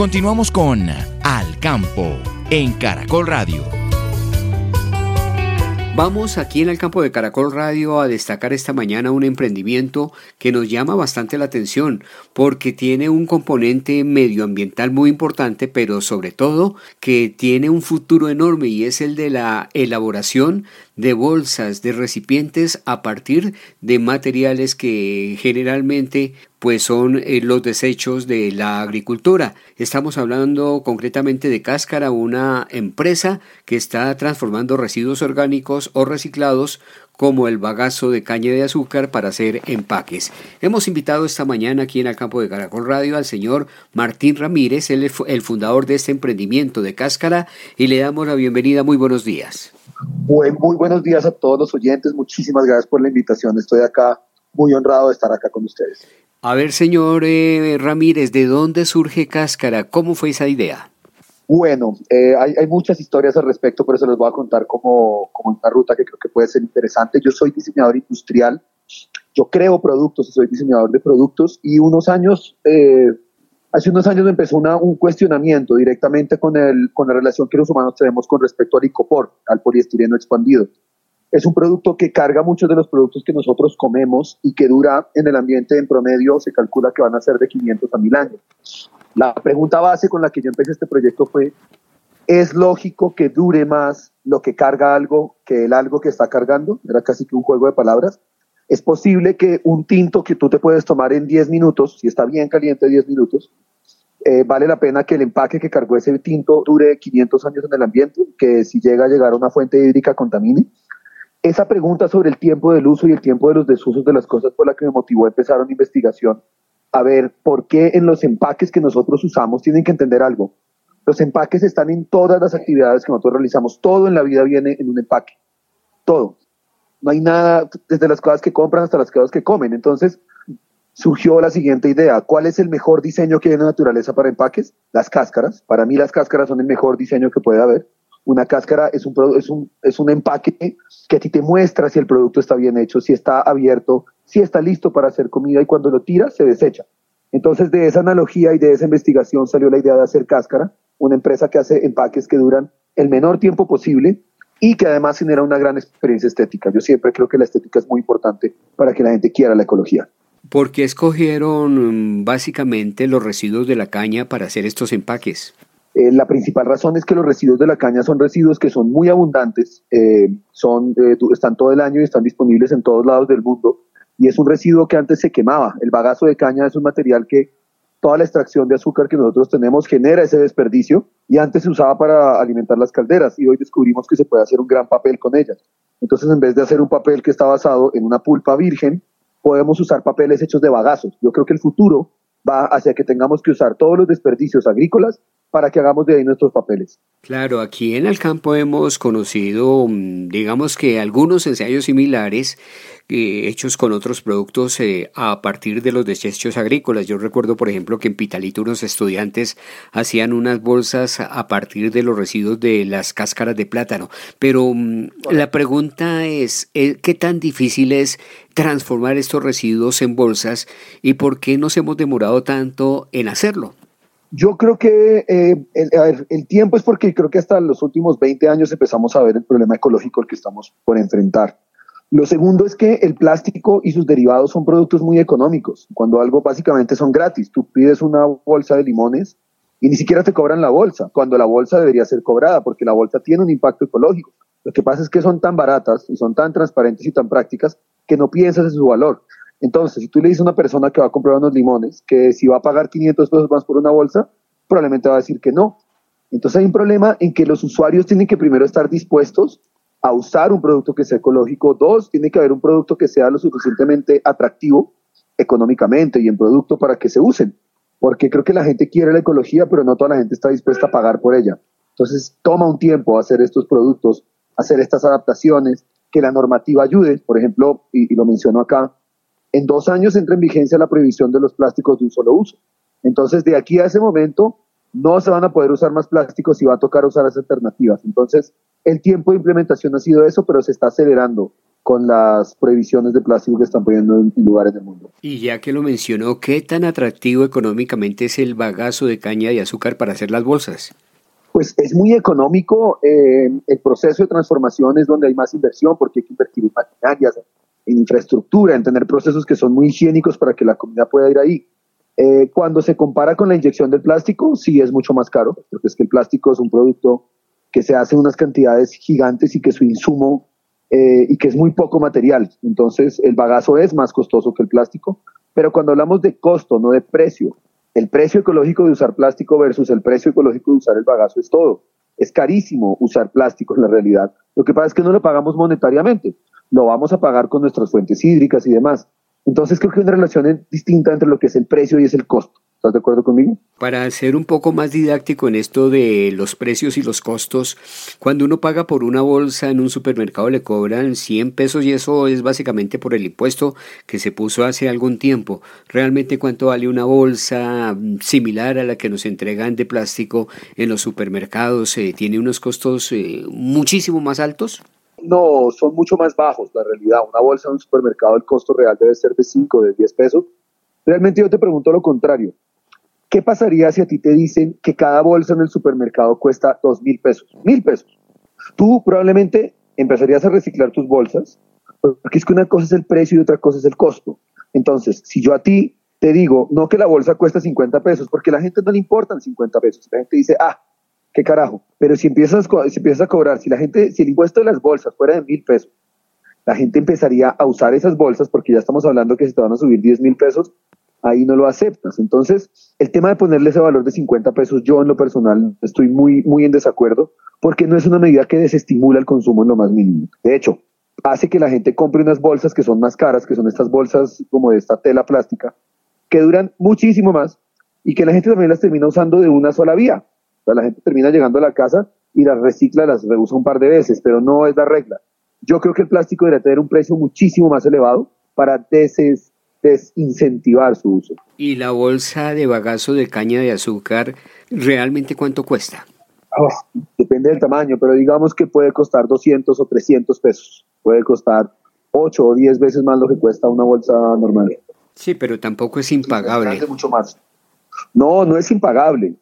Continuamos con Al Campo en Caracol Radio. Vamos aquí en el campo de Caracol Radio a destacar esta mañana un emprendimiento que nos llama bastante la atención porque tiene un componente medioambiental muy importante, pero sobre todo que tiene un futuro enorme y es el de la elaboración de bolsas, de recipientes a partir de materiales que generalmente pues son eh, los desechos de la agricultura. Estamos hablando concretamente de Cáscara, una empresa que está transformando residuos orgánicos o reciclados como el bagazo de caña de azúcar para hacer empaques. Hemos invitado esta mañana aquí en el campo de Caracol Radio al señor Martín Ramírez, el, el fundador de este emprendimiento de Cáscara, y le damos la bienvenida. Muy buenos días. Muy, muy buenos días a todos los oyentes. Muchísimas gracias por la invitación. Estoy acá muy honrado de estar acá con ustedes. A ver, señor eh, Ramírez, ¿de dónde surge Cáscara? ¿Cómo fue esa idea? Bueno, eh, hay, muchas historias al respecto, por eso les voy a contar como, como una ruta que creo que puede ser interesante. Yo soy diseñador industrial, yo creo productos, soy diseñador de productos y unos años, eh, hace unos años empezó una, un cuestionamiento directamente con, el, con la relación que los humanos tenemos con respecto al icopor, al poliestireno expandido es un producto que carga muchos de los productos que nosotros comemos y que dura en el ambiente en promedio, se calcula que van a ser de 500 a 1000 años. La pregunta base con la que yo empecé este proyecto fue, ¿es lógico que dure más lo que carga algo que el algo que está cargando? Era casi que un juego de palabras. ¿Es posible que un tinto que tú te puedes tomar en 10 minutos, si está bien caliente 10 minutos, eh, vale la pena que el empaque que cargó ese tinto dure 500 años en el ambiente, que si llega a llegar a una fuente hídrica contamine? Esa pregunta sobre el tiempo del uso y el tiempo de los desusos de las cosas fue la que me motivó a empezar una investigación a ver por qué en los empaques que nosotros usamos tienen que entender algo. Los empaques están en todas las actividades que nosotros realizamos. Todo en la vida viene en un empaque. Todo. No hay nada, desde las cosas que compran hasta las cosas que comen. Entonces surgió la siguiente idea. ¿Cuál es el mejor diseño que hay en la naturaleza para empaques? Las cáscaras. Para mí las cáscaras son el mejor diseño que puede haber. Una cáscara es un, es, un, es un empaque que a ti te muestra si el producto está bien hecho, si está abierto, si está listo para hacer comida y cuando lo tiras se desecha. Entonces de esa analogía y de esa investigación salió la idea de hacer cáscara, una empresa que hace empaques que duran el menor tiempo posible y que además genera una gran experiencia estética. Yo siempre creo que la estética es muy importante para que la gente quiera la ecología. ¿Por qué escogieron mm, básicamente los residuos de la caña para hacer estos empaques? Eh, la principal razón es que los residuos de la caña son residuos que son muy abundantes, eh, son, eh, están todo el año y están disponibles en todos lados del mundo. Y es un residuo que antes se quemaba. El bagazo de caña es un material que toda la extracción de azúcar que nosotros tenemos genera ese desperdicio y antes se usaba para alimentar las calderas y hoy descubrimos que se puede hacer un gran papel con ellas. Entonces, en vez de hacer un papel que está basado en una pulpa virgen, podemos usar papeles hechos de bagazos. Yo creo que el futuro va hacia que tengamos que usar todos los desperdicios agrícolas para que hagamos de ahí nuestros papeles. Claro, aquí en el campo hemos conocido, mm, digamos que algunos ensayos similares eh, hechos con otros productos eh, a partir de los desechos agrícolas. Yo recuerdo, por ejemplo, que en Pitalito unos estudiantes hacían unas bolsas a partir de los residuos de las cáscaras de plátano. Pero mm, la pregunta es, eh, ¿qué tan difícil es transformar estos residuos en bolsas y por qué nos hemos demorado tanto en hacerlo? Yo creo que eh, el, tiempo es porque creo que hasta los últimos 20 años empezamos a ver el problema ecológico al que estamos por enfrentar. Lo segundo es que el plástico y sus derivados son productos muy económicos, cuando algo básicamente son gratis. Tú pides una bolsa de limones y ni siquiera te cobran la bolsa, cuando la bolsa debería ser cobrada, porque la bolsa tiene un impacto ecológico. Lo que pasa es que son tan baratas y son tan transparentes y tan prácticas que no piensas en su valor. Entonces, si tú le dices a una persona que va a comprar unos limones que si va a pagar 500 pesos más por una bolsa, probablemente va a decir que no. Entonces hay un problema en que los usuarios tienen que primero estar dispuestos a usar un producto que sea ecológico. Dos, tiene que haber un producto que sea lo suficientemente atractivo económicamente y en producto para que se usen. Porque creo que la gente quiere la ecología, pero no toda la gente está dispuesta a pagar por ella. Entonces toma un tiempo hacer estos productos, hacer estas adaptaciones, que la normativa ayude. Por ejemplo, y, lo menciono acá, en dos años entra en vigencia la prohibición de los plásticos de un solo uso. Entonces, de aquí a ese momento, no se van a poder usar más plásticos y va a tocar usar las alternativas. Entonces, el tiempo de implementación ha sido eso, pero se está acelerando con las prohibiciones de plástico que están poniendo en lugares del mundo. Y ya que lo mencionó, ¿qué tan atractivo económicamente es el bagazo de caña de azúcar para hacer las bolsas? Pues es muy económico. Eh, el proceso de transformación es donde hay más inversión porque hay que invertir en maquinarias, en infraestructura, en tener procesos que son muy higiénicos para que la comunidad pueda ir ahí. Eh, cuando se compara con la inyección del plástico, sí es mucho más caro, porque es que el plástico es un producto que se hace en unas cantidades gigantes y que su insumo eh, y que es muy poco material. Entonces, el bagazo es más costoso que el plástico. Pero cuando hablamos de costo, no de precio, el precio ecológico de usar plástico versus el precio ecológico de usar el bagazo es todo. Es carísimo usar plástico en la realidad. Lo que pasa es que no lo pagamos monetariamente, lo vamos a pagar con nuestras fuentes hídricas y demás. Entonces creo que hay una relación distinta entre lo que es el precio y es el costo. ¿Estás de acuerdo conmigo? Para ser un poco más didáctico en esto de los precios y los costos, cuando uno paga por una bolsa en un supermercado le cobran 100 pesos y eso es básicamente por el impuesto que se puso hace algún tiempo. ¿Realmente cuánto vale una bolsa similar a la que nos entregan de plástico en los supermercados? Eh, ¿Tiene unos costos eh, muchísimo más altos? No, son mucho más bajos, la realidad. Una bolsa en un supermercado, el costo real debe ser de 5, de 10 pesos. Realmente yo te pregunto lo contrario. ¿Qué pasaría si a ti te dicen que cada bolsa en el supermercado cuesta dos mil pesos? Mil pesos. Tú probablemente empezarías a reciclar tus bolsas, porque es que una cosa es el precio y otra cosa es el costo. Entonces, si yo a ti te digo, no que la bolsa cuesta 50 pesos, porque a la gente no le importan 50 pesos. La gente dice, ah, qué carajo. Pero si empiezas, si empiezas a cobrar, si la gente, si el impuesto de las bolsas fuera de mil pesos, la gente empezaría a usar esas bolsas porque ya estamos hablando que si te van a subir 10 mil pesos, ahí no lo aceptas. Entonces, el tema de ponerle ese valor de 50 pesos, yo en lo personal estoy muy, muy en desacuerdo, porque no es una medida que desestimula el consumo en lo más mínimo. De hecho, hace que la gente compre unas bolsas que son más caras, que son estas bolsas como de esta tela plástica, que duran muchísimo más y que la gente también las termina usando de una sola vía. Sea, la gente termina llegando a la casa y las recicla, las reusa un par de veces, pero no es la regla. Yo creo que el plástico debería tener un precio muchísimo más elevado para deses desincentivar su uso. ¿Y la bolsa de bagazo de caña de azúcar realmente cuánto cuesta? Oh, depende del tamaño, pero digamos que puede costar 200 o 300 pesos. Puede costar 8 o 10 veces más lo que cuesta una bolsa normal. Sí, pero tampoco es impagable. Mucho más. No, no es impagable.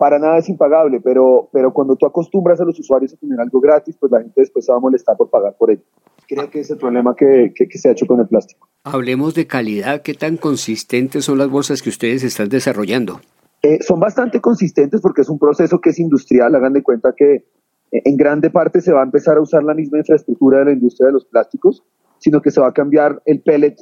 Para nada es impagable, pero, pero cuando tú acostumbras a los usuarios a tener algo gratis, pues la gente después se va a molestar por pagar por ello. Creo que es el problema que, que, que se ha hecho con el plástico. Hablemos de calidad. ¿Qué tan consistentes son las bolsas que ustedes están desarrollando? Eh, son bastante consistentes porque es un proceso que es industrial. Hagan de cuenta que eh, en grande parte se va a empezar a usar la misma infraestructura de la industria de los plásticos, sino que se va a cambiar el pellet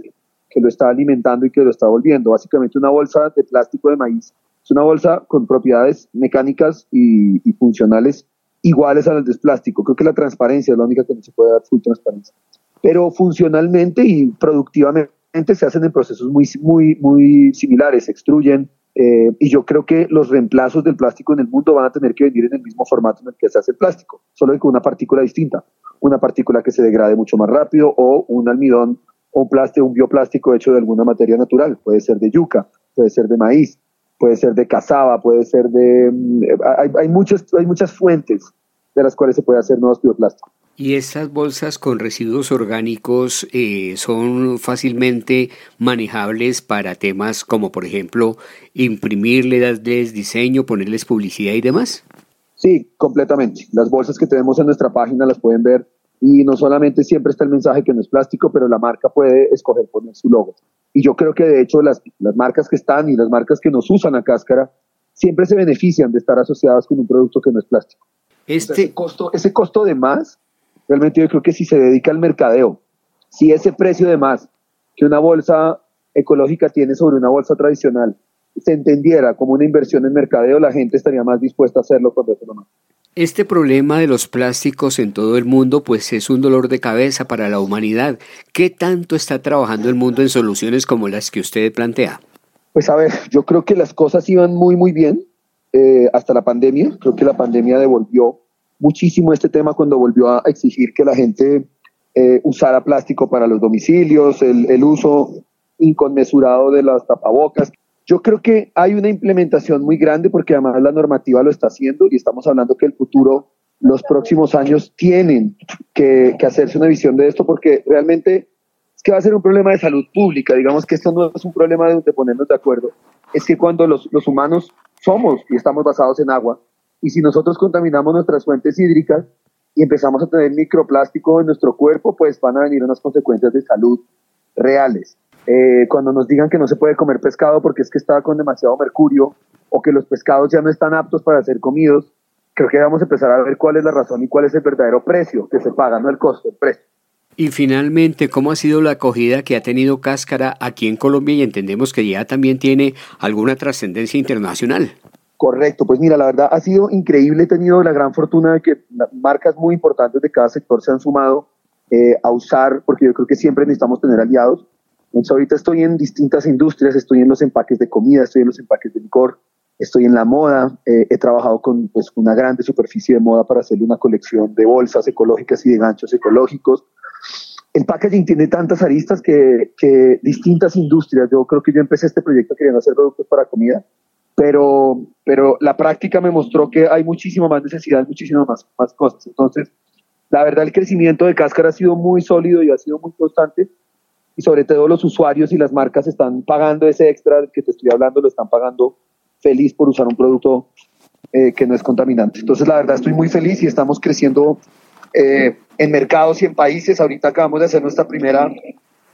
que lo está alimentando y que lo está volviendo. Básicamente una bolsa de plástico de maíz. Es una bolsa con propiedades mecánicas y, funcionales iguales a las del plástico. Creo que la transparencia es la única que no se puede dar full transparencia pero funcionalmente y productivamente se hacen en procesos muy, muy, muy similares, se extruyen, eh, y yo creo que los reemplazos del plástico en el mundo van a tener que venir en el mismo formato en el que se hace el plástico, solo con una partícula distinta, una partícula que se degrade mucho más rápido o un almidón o un plástico, un bioplástico hecho de alguna materia natural, puede ser de yuca, puede ser de maíz, puede ser de cazaba, puede ser de... Mm, hay, hay, muchas, hay muchas fuentes de las cuales se puede hacer nuevos bioplásticos. ¿Y estas bolsas con residuos orgánicos eh, son fácilmente manejables para temas como, por ejemplo, imprimirle, darles diseño, ponerles publicidad y demás? Sí, completamente. Las bolsas que tenemos en nuestra página las pueden ver y no solamente siempre está el mensaje que no es plástico, pero la marca puede escoger poner su logo. Y yo creo que de hecho las, las marcas que están y las marcas que nos usan a cáscara siempre se benefician de estar asociadas con un producto que no es plástico. Este ese, costo, ese costo de más, realmente yo creo que si se dedica al mercadeo, si ese precio de más que una bolsa ecológica tiene sobre una bolsa tradicional se entendiera como una inversión en mercadeo, la gente estaría más dispuesta a hacerlo con eso más. Este problema de los plásticos en todo el mundo pues es un dolor de cabeza para la humanidad. ¿Qué tanto está trabajando el mundo en soluciones como las que usted plantea? Pues a ver, yo creo que las cosas iban muy muy bien eh, hasta la pandemia. Creo que la pandemia devolvió muchísimo este tema cuando volvió a exigir que la gente eh, usara plástico para los domicilios, el, el uso inconmensurado de las tapabocas. Yo creo que hay una implementación muy grande porque además la normativa lo está haciendo y estamos hablando que el futuro, los próximos años tienen que, hacerse una visión de esto porque realmente es que va a ser un problema de salud pública. Digamos que esto no es un problema de, ponernos de acuerdo. Es que cuando los, los humanos somos y estamos basados en agua y si nosotros contaminamos nuestras fuentes hídricas y empezamos a tener microplástico en nuestro cuerpo, pues van a venir unas consecuencias de salud reales. Eh, cuando nos digan que no se puede comer pescado porque es que está con demasiado mercurio o que los pescados ya no están aptos para ser comidos, creo que vamos a empezar a ver cuál es la razón y cuál es el verdadero precio que se paga, no el costo, el precio. Y finalmente, ¿cómo ha sido la acogida que ha tenido Cáscara aquí en Colombia y entendemos que ya también tiene alguna trascendencia internacional? Correcto, pues mira, la verdad ha sido increíble, he tenido la gran fortuna de que marcas muy importantes de cada sector se han sumado eh, a usar, porque yo creo que siempre necesitamos tener aliados, entonces ahorita estoy en distintas industrias, estoy en los empaques de comida, estoy en los empaques de licor, estoy en la moda, eh, he trabajado con pues, una grande superficie de moda para hacer una colección de bolsas ecológicas y de ganchos ecológicos. El packaging tiene tantas aristas que, que distintas industrias, yo creo que yo empecé este proyecto queriendo hacer productos para comida, pero, pero la práctica me mostró que hay muchísima más necesidad, muchísimas más, más cosas. Entonces, la verdad, el crecimiento de Cáscara ha sido muy sólido y ha sido muy constante y sobre todo los usuarios y las marcas están pagando ese extra que te estoy hablando, lo están pagando feliz por usar un producto eh, que no es contaminante. Entonces, la verdad, estoy muy feliz y estamos creciendo eh, en mercados y en países. Ahorita acabamos de hacer nuestra primera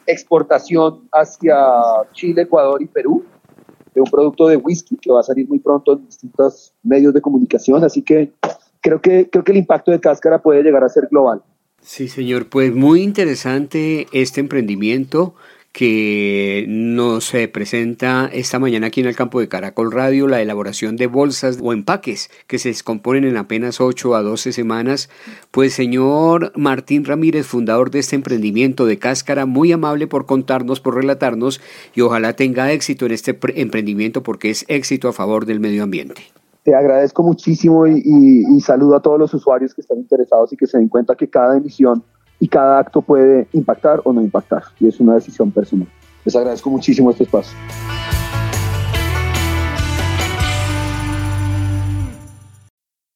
exportación hacia Chile, Ecuador y Perú de un producto de whisky que va a salir muy pronto en distintos medios de comunicación. Así que creo que, creo que el impacto de Cáscara puede llegar a ser global. Sí, señor, pues muy interesante este emprendimiento que nos presenta esta mañana aquí en el campo de Caracol Radio, la elaboración de bolsas o empaques que se descomponen en apenas 8 a 12 semanas. Pues señor Martín Ramírez, fundador de este emprendimiento de Cáscara, muy amable por contarnos, por relatarnos y ojalá tenga éxito en este emprendimiento porque es éxito a favor del medio ambiente. Te agradezco muchísimo y, saludo a todos los usuarios que están interesados y que se den cuenta que cada emisión y cada acto puede impactar o no impactar. Y es una decisión personal. Les agradezco muchísimo este espacio.